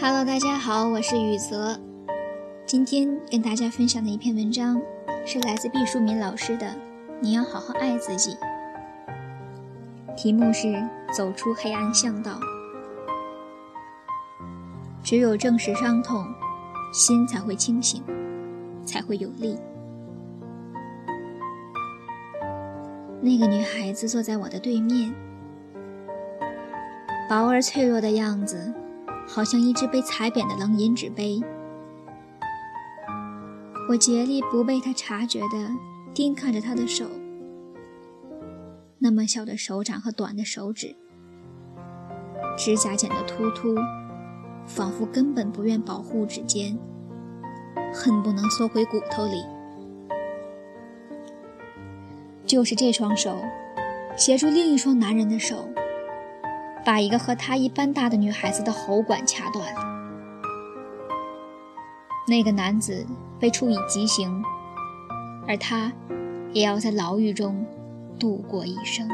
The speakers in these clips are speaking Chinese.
Hello，大家好，我是雨泽。今天跟大家分享的一篇文章是来自毕淑敏老师的《你要好好爱自己》，题目是“走出黑暗巷道”。只有正视伤痛，心才会清醒，才会有力。那个女孩子坐在我的对面，薄而脆弱的样子，好像一只被踩扁的冷饮纸杯。我竭力不被他察觉地盯看着他的手，那么小的手掌和短的手指，指甲剪得突突，仿佛根本不愿保护指尖，恨不能缩回骨头里。就是这双手，协助另一双男人的手，把一个和他一般大的女孩子的喉管掐断。那个男子被处以极刑，而他也要在牢狱中度过一生。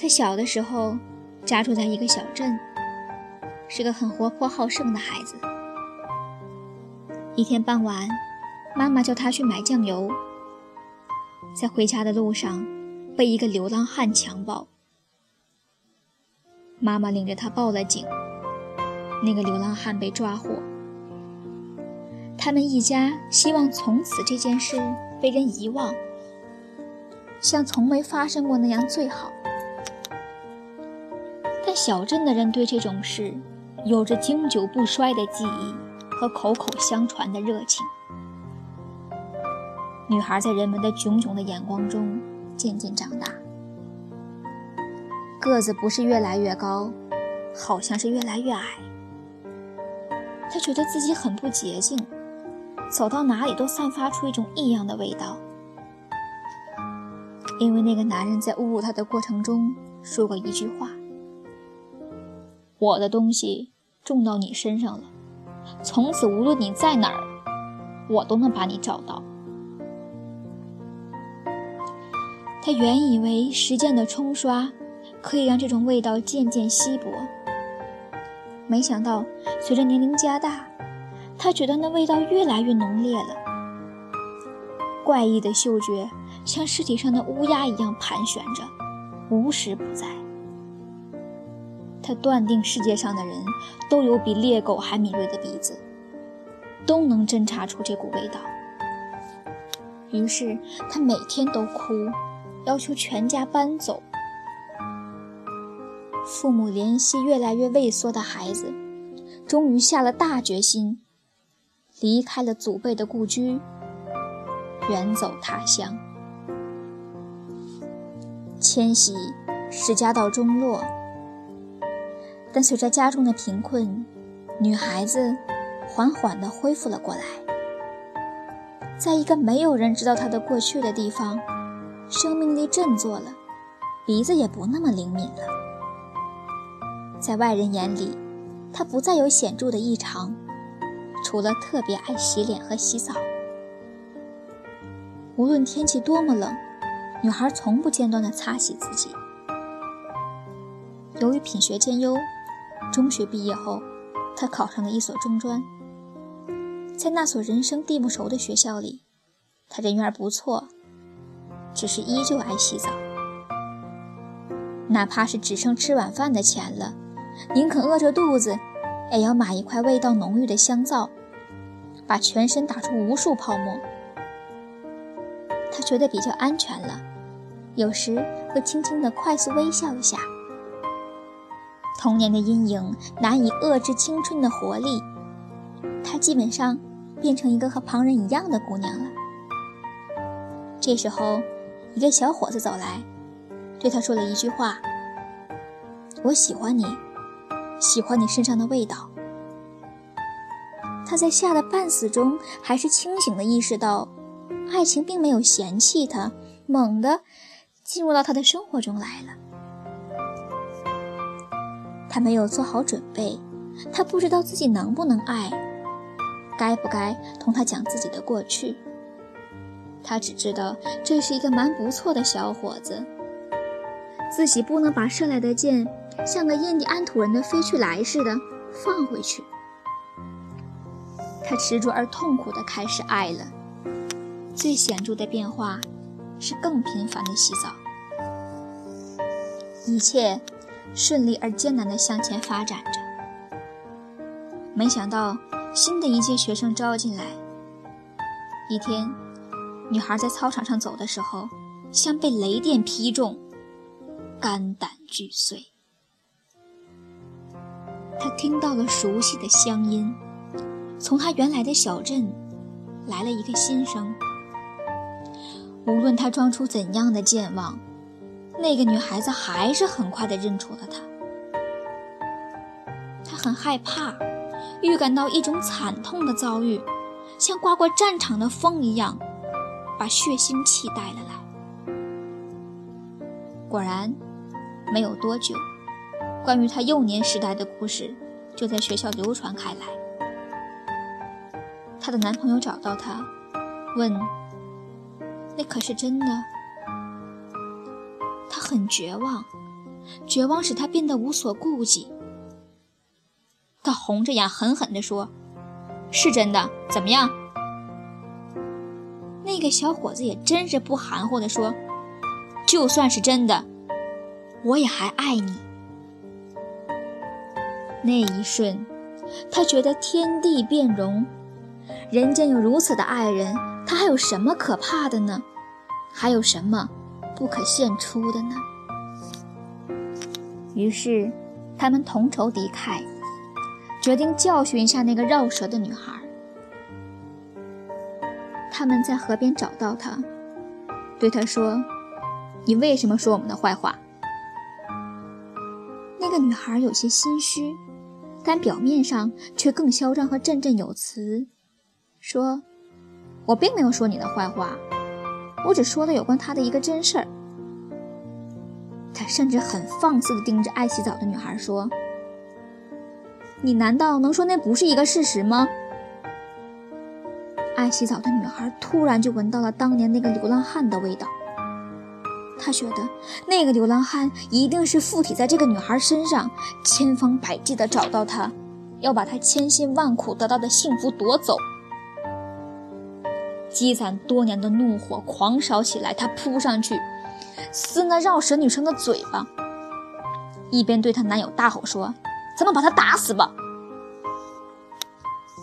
他小的时候家住在一个小镇，是个很活泼好胜的孩子。一天傍晚。妈妈叫他去买酱油，在回家的路上被一个流浪汉强暴。妈妈领着他报了警，那个流浪汉被抓获。他们一家希望从此这件事被人遗忘，像从没发生过那样最好。但小镇的人对这种事有着经久不衰的记忆和口口相传的热情。女孩在人们的炯炯的眼光中渐渐长大，个子不是越来越高，好像是越来越矮。他觉得自己很不洁净，走到哪里都散发出一种异样的味道。因为那个男人在侮辱她的过程中说过一句话：“我的东西种到你身上了，从此无论你在哪儿，我都能把你找到。”他原以为时间的冲刷可以让这种味道渐渐稀薄，没想到随着年龄加大，他觉得那味道越来越浓烈了。怪异的嗅觉像尸体上的乌鸦一样盘旋着，无时不在。他断定世界上的人都有比猎狗还敏锐的鼻子，都能侦查出这股味道。于是他每天都哭。要求全家搬走。父母怜惜越来越畏缩的孩子，终于下了大决心，离开了祖辈的故居，远走他乡。迁徙使家道中落，但随着家中的贫困，女孩子缓缓地恢复了过来，在一个没有人知道她的过去的地方。生命力振作了，鼻子也不那么灵敏了。在外人眼里，她不再有显著的异常，除了特别爱洗脸和洗澡。无论天气多么冷，女孩从不间断地擦洗自己。由于品学兼优，中学毕业后，她考上了一所中专。在那所人生地不熟的学校里，她人缘不错。只是依旧爱洗澡，哪怕是只剩吃晚饭的钱了，宁肯饿着肚子，也要买一块味道浓郁的香皂，把全身打出无数泡沫。他觉得比较安全了，有时会轻轻地快速微笑一下。童年的阴影难以遏制青春的活力，她基本上变成一个和旁人一样的姑娘了。这时候。一个小伙子走来，对他说了一句话：“我喜欢你，喜欢你身上的味道。”他在吓得半死中，还是清醒的意识到，爱情并没有嫌弃他，猛地进入到他的生活中来了。他没有做好准备，他不知道自己能不能爱，该不该同他讲自己的过去。他只知道这是一个蛮不错的小伙子，自己不能把射来的箭像个印第安土人的飞去来似的放回去。他执着而痛苦地开始爱了。最显著的变化是更频繁的洗澡。一切顺利而艰难地向前发展着。没想到新的一届学生招进来。一天，女孩在操场上走的时候，像被雷电劈中，肝胆俱碎。她听到了熟悉的乡音，从她原来的小镇来了一个新生。无论她装出怎样的健忘，那个女孩子还是很快地认出了他。她很害怕，预感到一种惨痛的遭遇，像刮过战场的风一样，把血腥气带了来。果然，没有多久，关于她幼年时代的故事就在学校流传开来。她的男朋友找到她，问：“那可是真的？”她很绝望，绝望使她变得无所顾忌。她红着眼，狠狠地说：“是真的，怎么样？”那小伙子也真是不含糊的说：“就算是真的，我也还爱你。”那一瞬，他觉得天地变容，人间有如此的爱人，他还有什么可怕的呢？还有什么？不可献出的呢。于是，他们同仇敌忾，决定教训一下那个绕舌的女孩。他们在河边找到他，对他说：“你为什么说我们的坏话？”那个女孩有些心虚，但表面上却更嚣张和振振有词，说：“我并没有说你的坏话。”我只说了有关他的一个真事儿。他甚至很放肆地盯着爱洗澡的女孩说：“你难道能说那不是一个事实吗？”爱洗澡的女孩突然就闻到了当年那个流浪汉的味道。她觉得那个流浪汉一定是附体在这个女孩身上，千方百计地找到她，要把她千辛万苦得到的幸福夺走。积攒多年的怒火狂烧起来，他扑上去撕那绕舌女生的嘴巴，一边对她男友大吼说：“咱们把他打死吧！”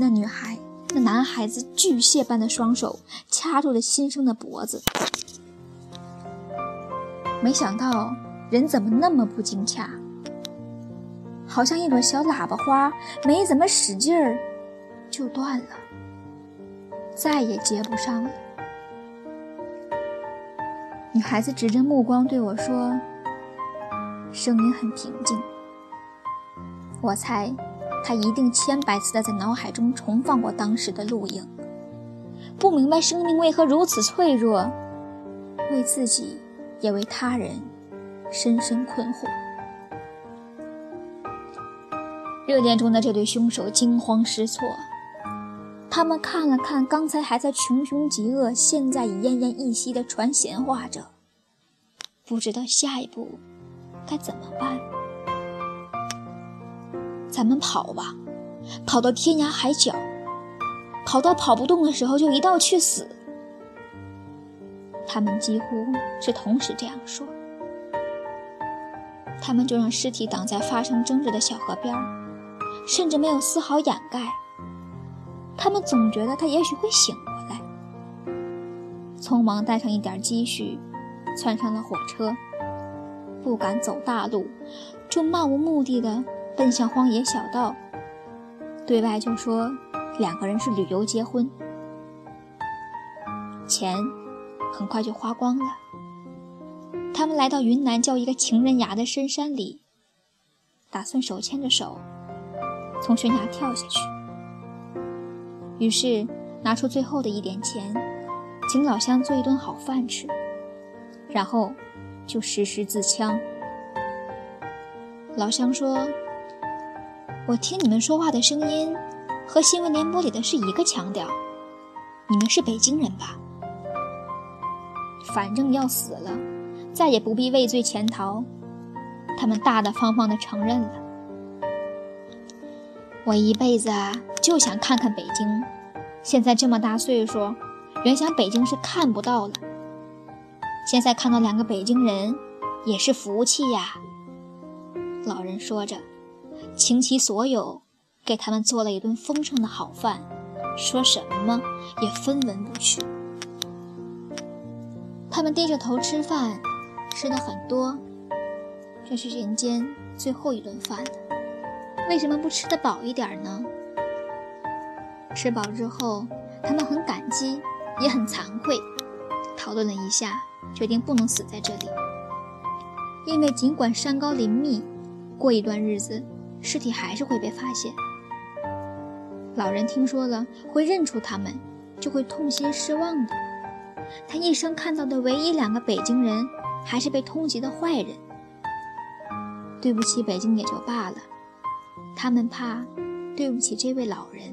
那女孩、那男孩子巨蟹般的双手掐住了新生的脖子。没想到人怎么那么不经掐，好像一朵小喇叭花，没怎么使劲儿就断了。再也接不上了。女孩子指着目光对我说，声音很平静。我猜，他一定千百次的在脑海中重放过当时的录影，不明白生命为何如此脆弱，为自己也为他人，深深困惑。热恋中的这对凶手惊慌失措。他们看了看刚才还在穷凶极恶，现在已奄奄一息的传闲话者，不知道下一步该怎么办。咱们跑吧，跑到天涯海角，跑到跑不动的时候就一道去死。他们几乎是同时这样说。他们就让尸体挡在发生争执的小河边甚至没有丝毫掩盖。他们总觉得他也许会醒过来，匆忙带上一点积蓄，窜上了火车。不敢走大路，就漫无目的的奔向荒野小道。对外就说两个人是旅游结婚，钱很快就花光了。他们来到云南叫一个情人崖的深山里，打算手牵着手从悬崖跳下去。于是，拿出最后的一点钱，请老乡做一顿好饭吃，然后就实施自枪。老乡说：“我听你们说话的声音，和新闻联播里的是一个腔调，你们是北京人吧？反正要死了，再也不必畏罪潜逃，他们大大方方地承认了。我一辈子啊，就想看看北京。现在这么大岁数，原想北京是看不到了。现在看到两个北京人，也是福气呀。老人说着，倾其所有给他们做了一顿丰盛的好饭，说什么也分文不取。他们低着头吃饭，吃的很多。这是人间最后一顿饭了，为什么不吃得饱一点呢？吃饱之后，他们很感激，也很惭愧。讨论了一下，决定不能死在这里，因为尽管山高林密，过一段日子，尸体还是会被发现。老人听说了，会认出他们，就会痛心失望的。他一生看到的唯一两个北京人，还是被通缉的坏人。对不起，北京也就罢了，他们怕对不起这位老人。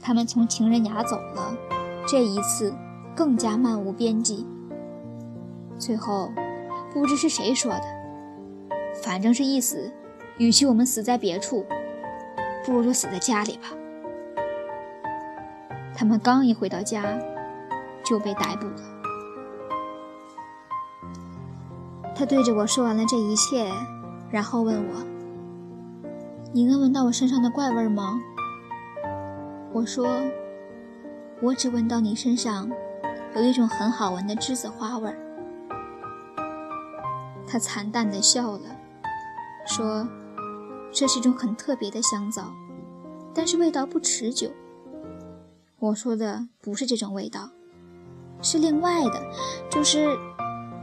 他们从情人崖走了，这一次更加漫无边际。最后，不知是谁说的，反正是一死，与其我们死在别处，不如就死在家里吧。他们刚一回到家，就被逮捕了。他对着我说完了这一切，然后问我：“你能闻到我身上的怪味吗？”我说：“我只闻到你身上有一种很好闻的栀子花味儿。”他惨淡的笑了，说：“这是一种很特别的香皂，但是味道不持久。”我说的不是这种味道，是另外的，就是。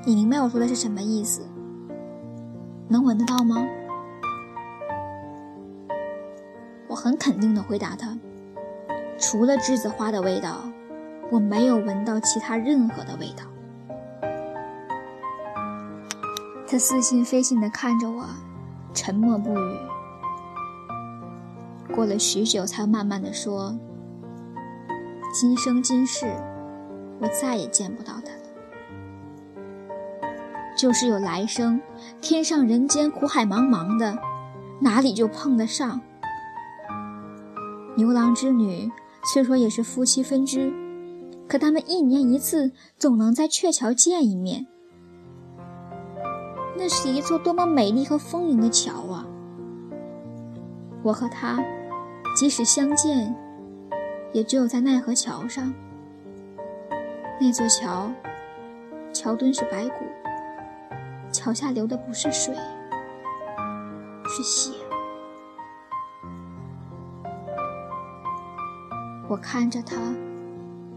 你明白我说的是什么意思？能闻得到吗？我很肯定的回答他：除了栀子花的味道，我没有闻到其他任何的味道。他似信非信地看着我，沉默不语。过了许久，才慢慢地说：“今生今世，我再也见不到他了。”就是有来生，天上人间苦海茫茫的，哪里就碰得上？牛郎织女虽说也是夫妻分居，可他们一年一次总能在鹊桥见一面。那是一座多么美丽和丰盈的桥啊！我和他，即使相见，也只有在奈何桥上。那座桥，桥墩是白骨。桥下流的不是水，是血。我看着他，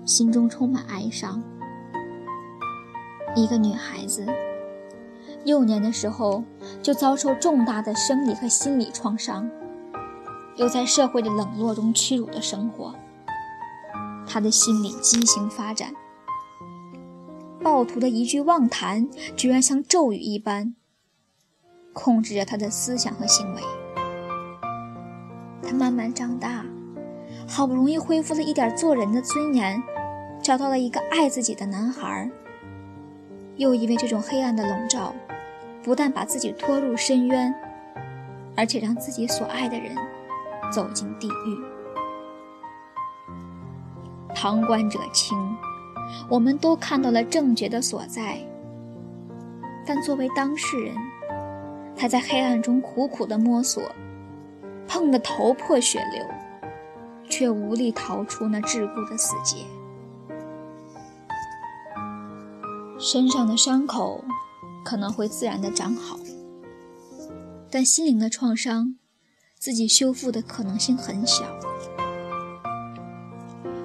心中充满哀伤。一个女孩子，幼年的时候就遭受重大的生理和心理创伤，又在社会的冷落中屈辱的生活，他的心理畸形发展。暴徒的一句妄谈，居然像咒语一般控制着他的思想和行为。他慢慢长大，好不容易恢复了一点做人的尊严，找到了一个爱自己的男孩。又因为这种黑暗的笼罩，不但把自己拖入深渊，而且让自己所爱的人走进地狱。旁观者清。我们都看到了正觉的所在，但作为当事人，他在黑暗中苦苦的摸索，碰得头破血流，却无力逃出那桎梏的死结。身上的伤口可能会自然的长好，但心灵的创伤，自己修复的可能性很小。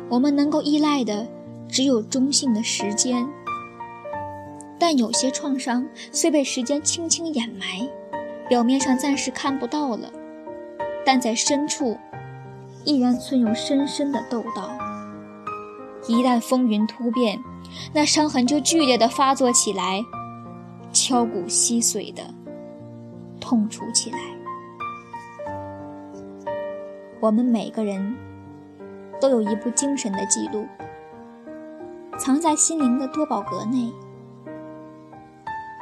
我们能够依赖的。只有中性的时间，但有些创伤虽被时间轻轻掩埋，表面上暂时看不到了，但在深处依然存有深深的痘道。一旦风云突变，那伤痕就剧烈的发作起来，敲骨吸髓的痛楚起来。我们每个人都有一部精神的记录。藏在心灵的多宝格内。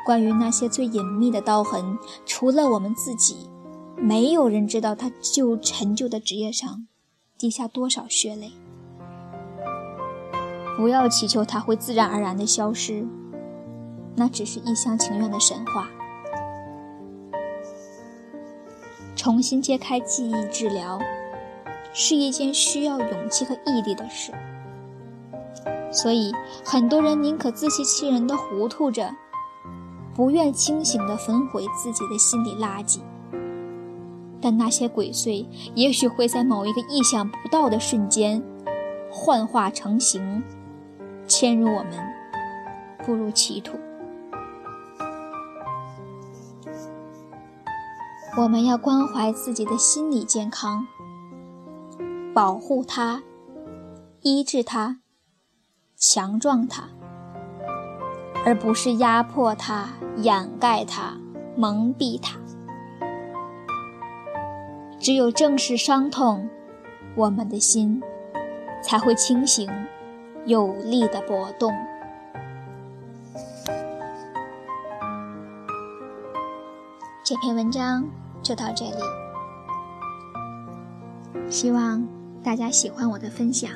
关于那些最隐秘的刀痕，除了我们自己，没有人知道他就陈旧的职业上滴下多少血泪。不要祈求它会自然而然的消失，那只是一厢情愿的神话。重新揭开记忆治疗，是一件需要勇气和毅力的事。所以，很多人宁可自欺欺人的糊涂着，不愿清醒地焚毁自己的心理垃圾。但那些鬼祟，也许会在某一个意想不到的瞬间，幻化成形，迁入我们，步入歧途。我们要关怀自己的心理健康，保护它，医治它。强壮它，而不是压迫它、掩盖它、蒙蔽它。只有正视伤痛，我们的心才会清醒、有力的搏动。这篇文章就到这里，希望大家喜欢我的分享。